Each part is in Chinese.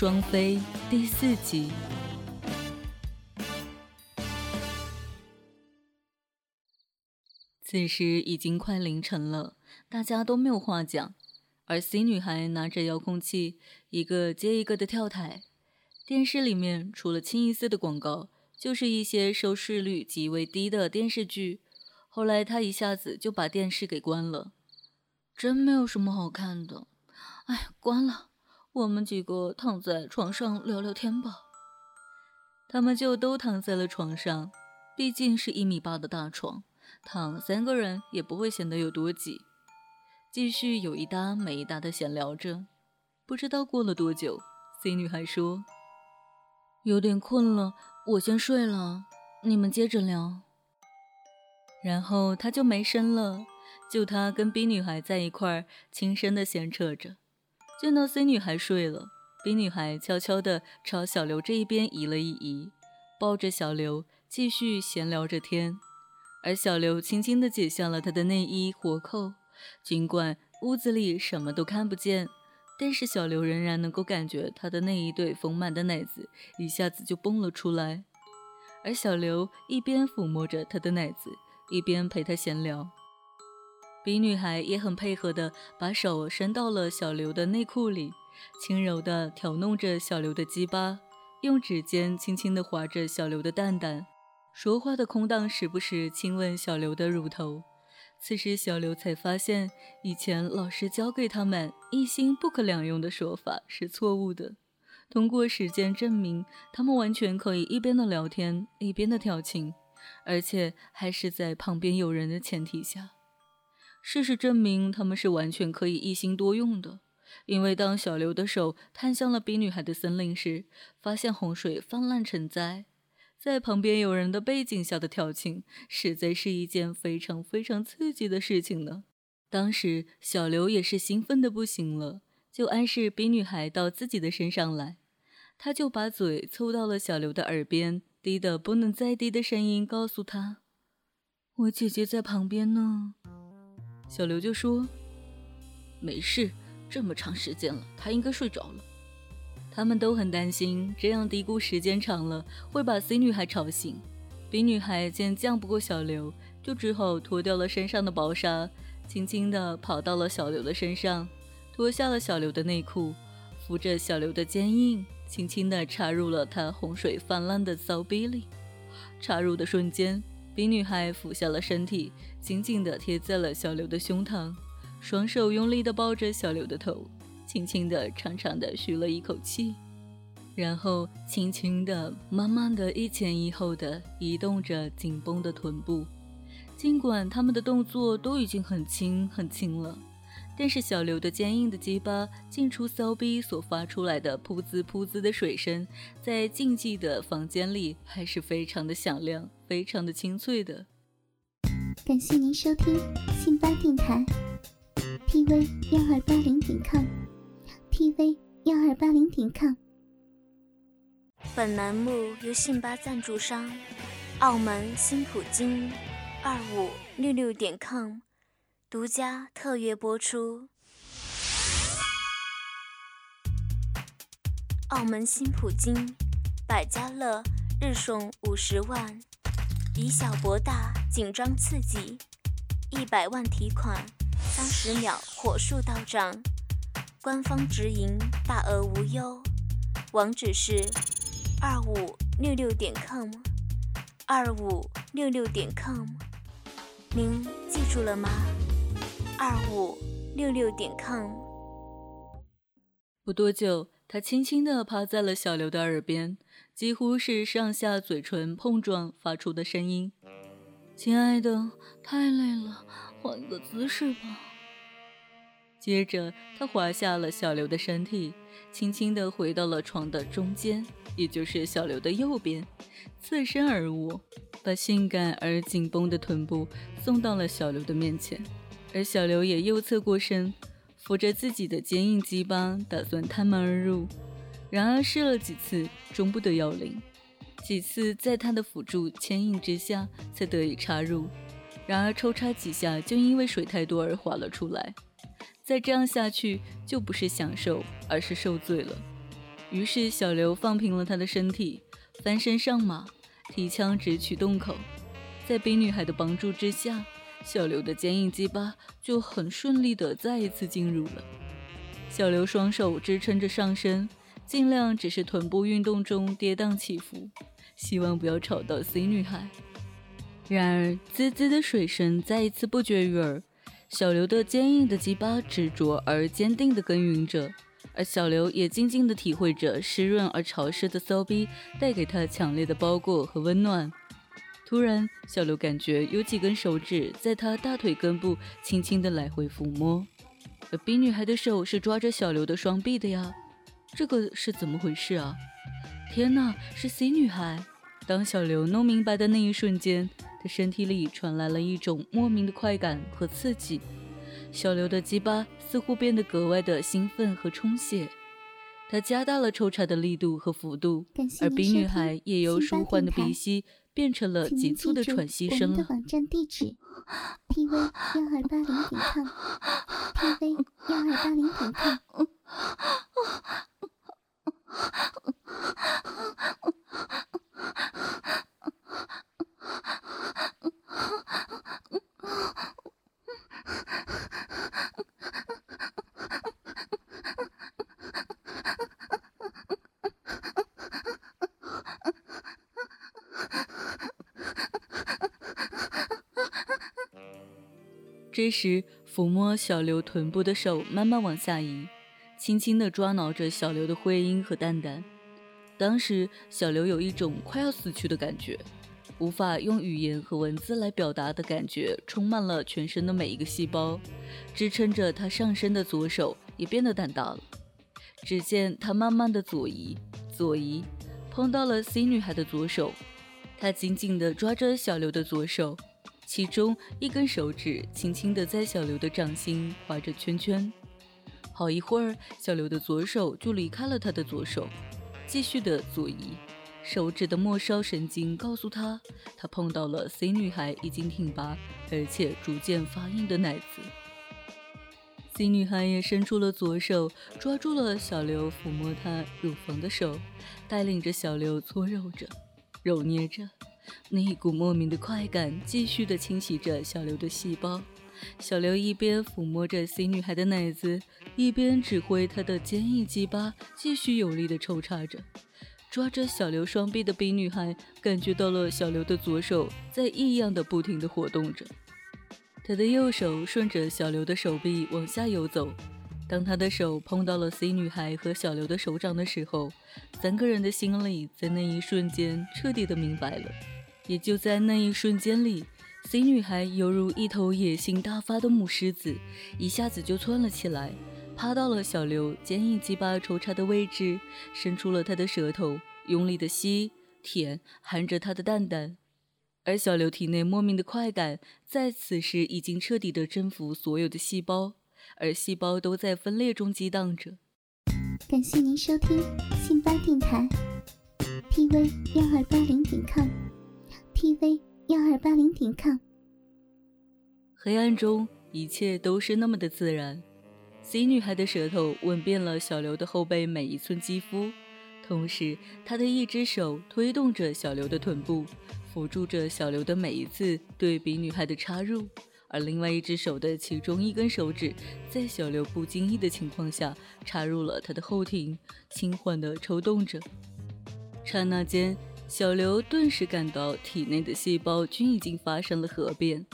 双飞第四集。此时已经快凌晨了，大家都没有话讲，而 C 女孩拿着遥控器，一个接一个的跳台。电视里面除了清一色的广告，就是一些收视率极为低的电视剧。后来她一下子就把电视给关了，真没有什么好看的。哎，关了。我们几个躺在床上聊聊天吧。他们就都躺在了床上，毕竟是一米八的大床，躺三个人也不会显得有多挤。继续有一搭没一搭的闲聊着。不知道过了多久，C 女孩说：“有点困了，我先睡了，你们接着聊。”然后她就没声了，就她跟 B 女孩在一块儿轻声的闲扯着。见到 C 女孩睡了，B 女孩悄悄地朝小刘这一边移了一移，抱着小刘继续闲聊着天。而小刘轻轻地解下了她的内衣活扣，尽管屋子里什么都看不见，但是小刘仍然能够感觉她的那一对丰满的奶子一下子就蹦了出来。而小刘一边抚摸着她的奶子，一边陪她闲聊。李女孩也很配合的把手伸到了小刘的内裤里，轻柔的挑弄着小刘的鸡巴，用指尖轻轻的划着小刘的蛋蛋，说话的空档时不时亲吻小刘的乳头。此时小刘才发现，以前老师教给他们一心不可两用的说法是错误的。通过实践证明，他们完全可以一边的聊天一边的调情，而且还是在旁边有人的前提下。事实证明，他们是完全可以一心多用的。因为当小刘的手探向了比女孩的森林时，发现洪水泛滥成灾，在旁边有人的背景下的调情，实在是一件非常非常刺激的事情呢。当时小刘也是兴奋的不行了，就暗示比女孩到自己的身上来。他就把嘴凑到了小刘的耳边，低的不能再低的声音告诉他：“我姐姐在旁边呢。”小刘就说：“没事，这么长时间了，他应该睡着了。”他们都很担心，这样嘀咕时间长了会把 C 女孩吵醒。B 女孩见犟不过小刘，就只好脱掉了身上的薄纱，轻轻地跑到了小刘的身上，脱下了小刘的内裤，扶着小刘的坚硬，轻轻地插入了他洪水泛滥的骚逼里。插入的瞬间。比女孩俯下了身体，紧紧地贴在了小刘的胸膛，双手用力地抱着小刘的头，轻轻地、长长的吁了一口气，然后轻轻地、慢慢地一前一后地移动着紧绷的臀部。尽管他们的动作都已经很轻很轻了。但是小刘的坚硬的鸡巴进出骚逼所发出来的噗滋噗滋的水声，在禁忌的房间里还是非常的响亮，非常的清脆的。感谢您收听信巴电台，tv 幺二八零点 com，tv 幺二八零点 com。本栏目由信巴赞助商，澳门新普京二五六六点 com。独家特约播出。澳门新普京，百家乐日送五十万，以小博大，紧张刺激，一百万提款，三十秒火速到账，官方直营，大额无忧。网址是二五六六点 com，二五六六点 com，您记住了吗？二五六六点 com。不多久，他轻轻地趴在了小刘的耳边，几乎是上下嘴唇碰撞发出的声音：“亲爱的，太累了，换个姿势吧。”接着，他滑下了小刘的身体，轻轻地回到了床的中间，也就是小刘的右边，侧身而卧，把性感而紧绷的臀部送到了小刘的面前。而小刘也右侧过身，扶着自己的坚硬鸡巴，打算探门而入。然而试了几次，终不得要领。几次在他的辅助牵引之下，才得以插入。然而抽插几下，就因为水太多而滑了出来。再这样下去，就不是享受，而是受罪了。于是小刘放平了他的身体，翻身上马，提枪直取洞口。在冰女孩的帮助之下，小刘的坚硬鸡巴就很顺利的再一次进入了。小刘双手支撑着上身，尽量只是臀部运动中跌宕起伏，希望不要吵到 C 女孩。然而，滋滋的水声再一次不绝于耳。小刘的坚硬的鸡巴执着而坚定地耕耘着，而小刘也静静地体会着湿润而潮湿的骚逼带给他强烈的包裹和温暖。突然，小刘感觉有几根手指在他大腿根部轻轻地来回抚摸。而冰女孩的手是抓着小刘的双臂的呀，这个是怎么回事啊？天哪，是 C 女孩！当小刘弄明白的那一瞬间，他身体里传来了一种莫名的快感和刺激，小刘的鸡巴似乎变得格外的兴奋和充血，他加大了抽插的力度和幅度，而冰女孩也由舒缓的鼻息变成了急促的喘息声了。网站地址：tv 幺二八零点 com，tv 幺二八零点 com。这时，抚摸小刘臀部的手慢慢往下移，轻轻地抓挠着小刘的会阴和蛋蛋。当时，小刘有一种快要死去的感觉，无法用语言和文字来表达的感觉，充满了全身的每一个细胞。支撑着他上身的左手也变得胆大了。只见他慢慢的左移，左移，碰到了 C 女孩的左手，他紧紧地抓着小刘的左手。其中一根手指轻轻地在小刘的掌心画着圈圈，好一会儿，小刘的左手就离开了他的左手，继续的左移。手指的末梢神经告诉他，他碰到了 C 女孩已经挺拔而且逐渐发硬的奶子。C 女孩也伸出了左手，抓住了小刘抚摸她乳房的手，带领着小刘搓揉着、揉捏着。那一股莫名的快感继续的侵袭着小刘的细胞，小刘一边抚摸着 C 女孩的奶子，一边指挥他的坚硬鸡巴继续有力的抽插着。抓着小刘双臂的 B 女孩感觉到了小刘的左手在异样的不停的活动着，她的右手顺着小刘的手臂往下游走。当他的手碰到了 C 女孩和小刘的手掌的时候，三个人的心里在那一瞬间彻底的明白了。也就在那一瞬间里，C 女孩犹如一头野性大发的母狮子，一下子就窜了起来，趴到了小刘坚硬鸡巴抽插的位置，伸出了他的舌头，用力的吸、舔、含着他的蛋蛋。而小刘体内莫名的快感，在此时已经彻底的征服所有的细胞，而细胞都在分裂中激荡着。感谢您收听信巴电台，tv 幺二八零点 com。Tv 幺二八零点 com。黑暗中，一切都是那么的自然。C 女孩的舌头吻遍了小刘的后背每一寸肌肤，同时，她的一只手推动着小刘的臀部，辅助着小刘的每一次对比女孩的插入，而另外一只手的其中一根手指，在小刘不经意的情况下插入了他的后庭，轻缓地抽动着。刹那间。小刘顿时感到体内的细胞均已经发生了核变，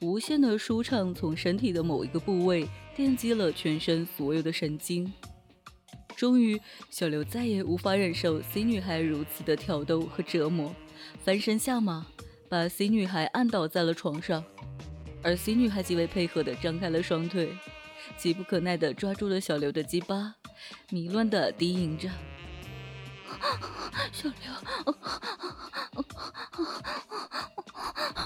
无限的舒畅从身体的某一个部位电击了全身所有的神经。终于，小刘再也无法忍受 C 女孩如此的挑逗和折磨，翻身下马，把 C 女孩按倒在了床上。而 C 女孩极为配合地张开了双腿，急不可耐地抓住了小刘的鸡巴，迷乱地低吟着。小刘，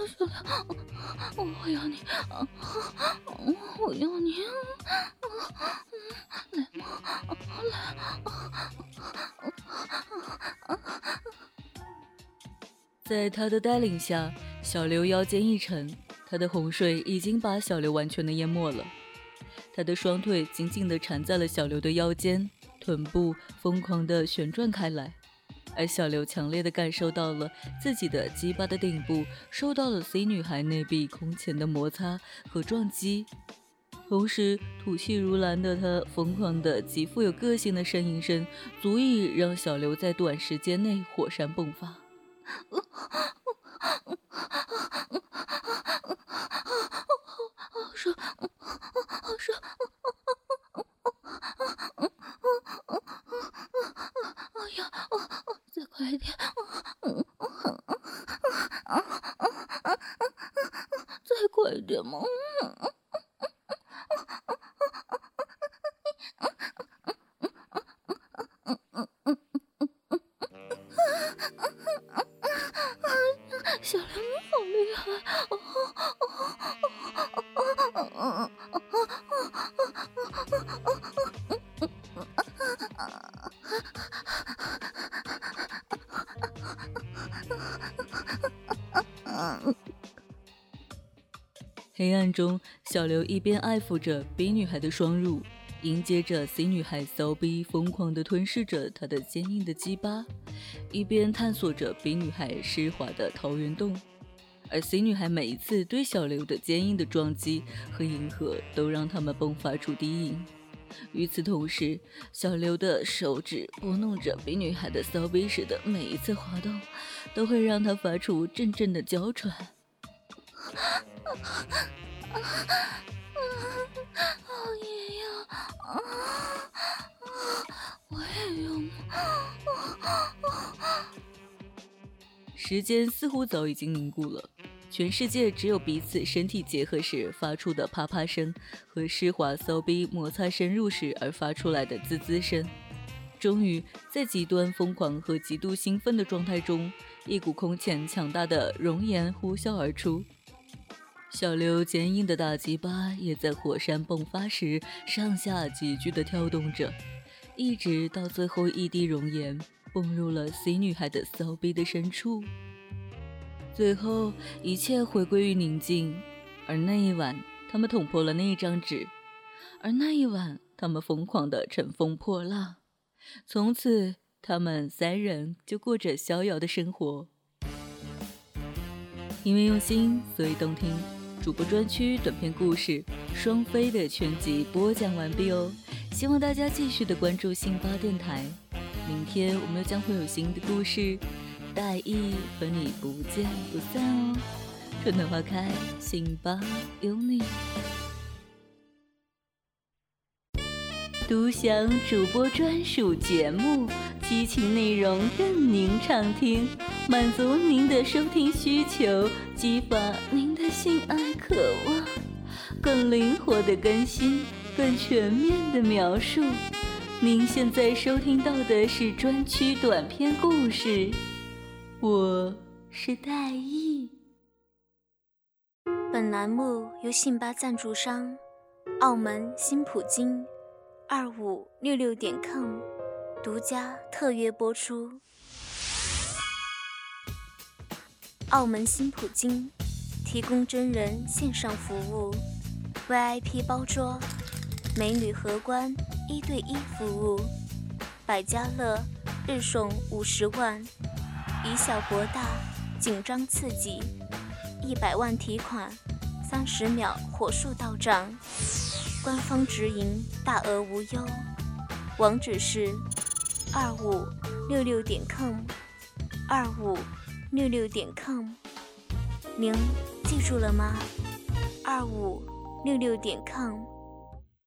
小刘，我要你，我要你，来嘛，来！在他的带领下，小刘腰间一沉，他的洪水已经把小刘完全的淹没了。他的双腿紧紧地缠在了小刘的腰间。臀部疯狂地旋转开来，而小刘强烈地感受到了自己的鸡巴的顶部受到了 C 女孩内壁空前的摩擦和撞击。同时，吐气如兰的他疯狂的、极富有个性的呻吟声，足以让小刘在短时间内火山迸发。快点 黑暗中，小刘一边爱抚着 B 女孩的双乳，迎接着 C 女孩骚逼疯狂地吞噬着她的坚硬的鸡巴，一边探索着 B 女孩湿滑的桃源洞。而 C 女孩每一次对小刘的坚硬的撞击和迎合，都让他们迸发出低音。与此同时，小刘的手指拨弄着比女孩的骚逼时的每一次滑动，都会让她发出阵阵的娇喘。好爷呀！我也要。时间似乎早已经凝固了，全世界只有彼此身体结合时发出的啪啪声和湿滑骚逼摩擦深入时而发出来的滋滋声。终于，在极端疯狂和极度兴奋的状态中，一股空前强大的熔岩呼啸而出。小刘坚硬的大鸡巴也在火山迸发时上下急剧地跳动着，一直到最后一滴熔岩崩入了 C 女孩的骚逼的深处。最后，一切回归于宁静。而那一晚，他们捅破了那一张纸；而那一晚，他们疯狂地乘风破浪。从此，他们三人就过着逍遥的生活。因为用心，所以动听。主播专区短篇故事《双飞》的全集播讲完毕哦，希望大家继续的关注信巴电台。明天我们又将会有新的故事，大意和你不见不散哦。春暖花开，心巴有你。独享主播专属节目，激情内容任您畅听。满足您的收听需求，激发您的性爱渴望，更灵活的更新，更全面的描述。您现在收听到的是专区短篇故事，我是戴艺。本栏目由信吧赞助商澳门新普京二五六六点 com 独家特约播出。澳门新普京提供真人线上服务，VIP 包桌，美女荷官一对一服务，百家乐日送五十万，以小博大，紧张刺激，一百万提款，三十秒火速到账，官方直营，大额无忧，网址是二五六六点 com，二五。六六点 com，您记住了吗？二五六六点 com。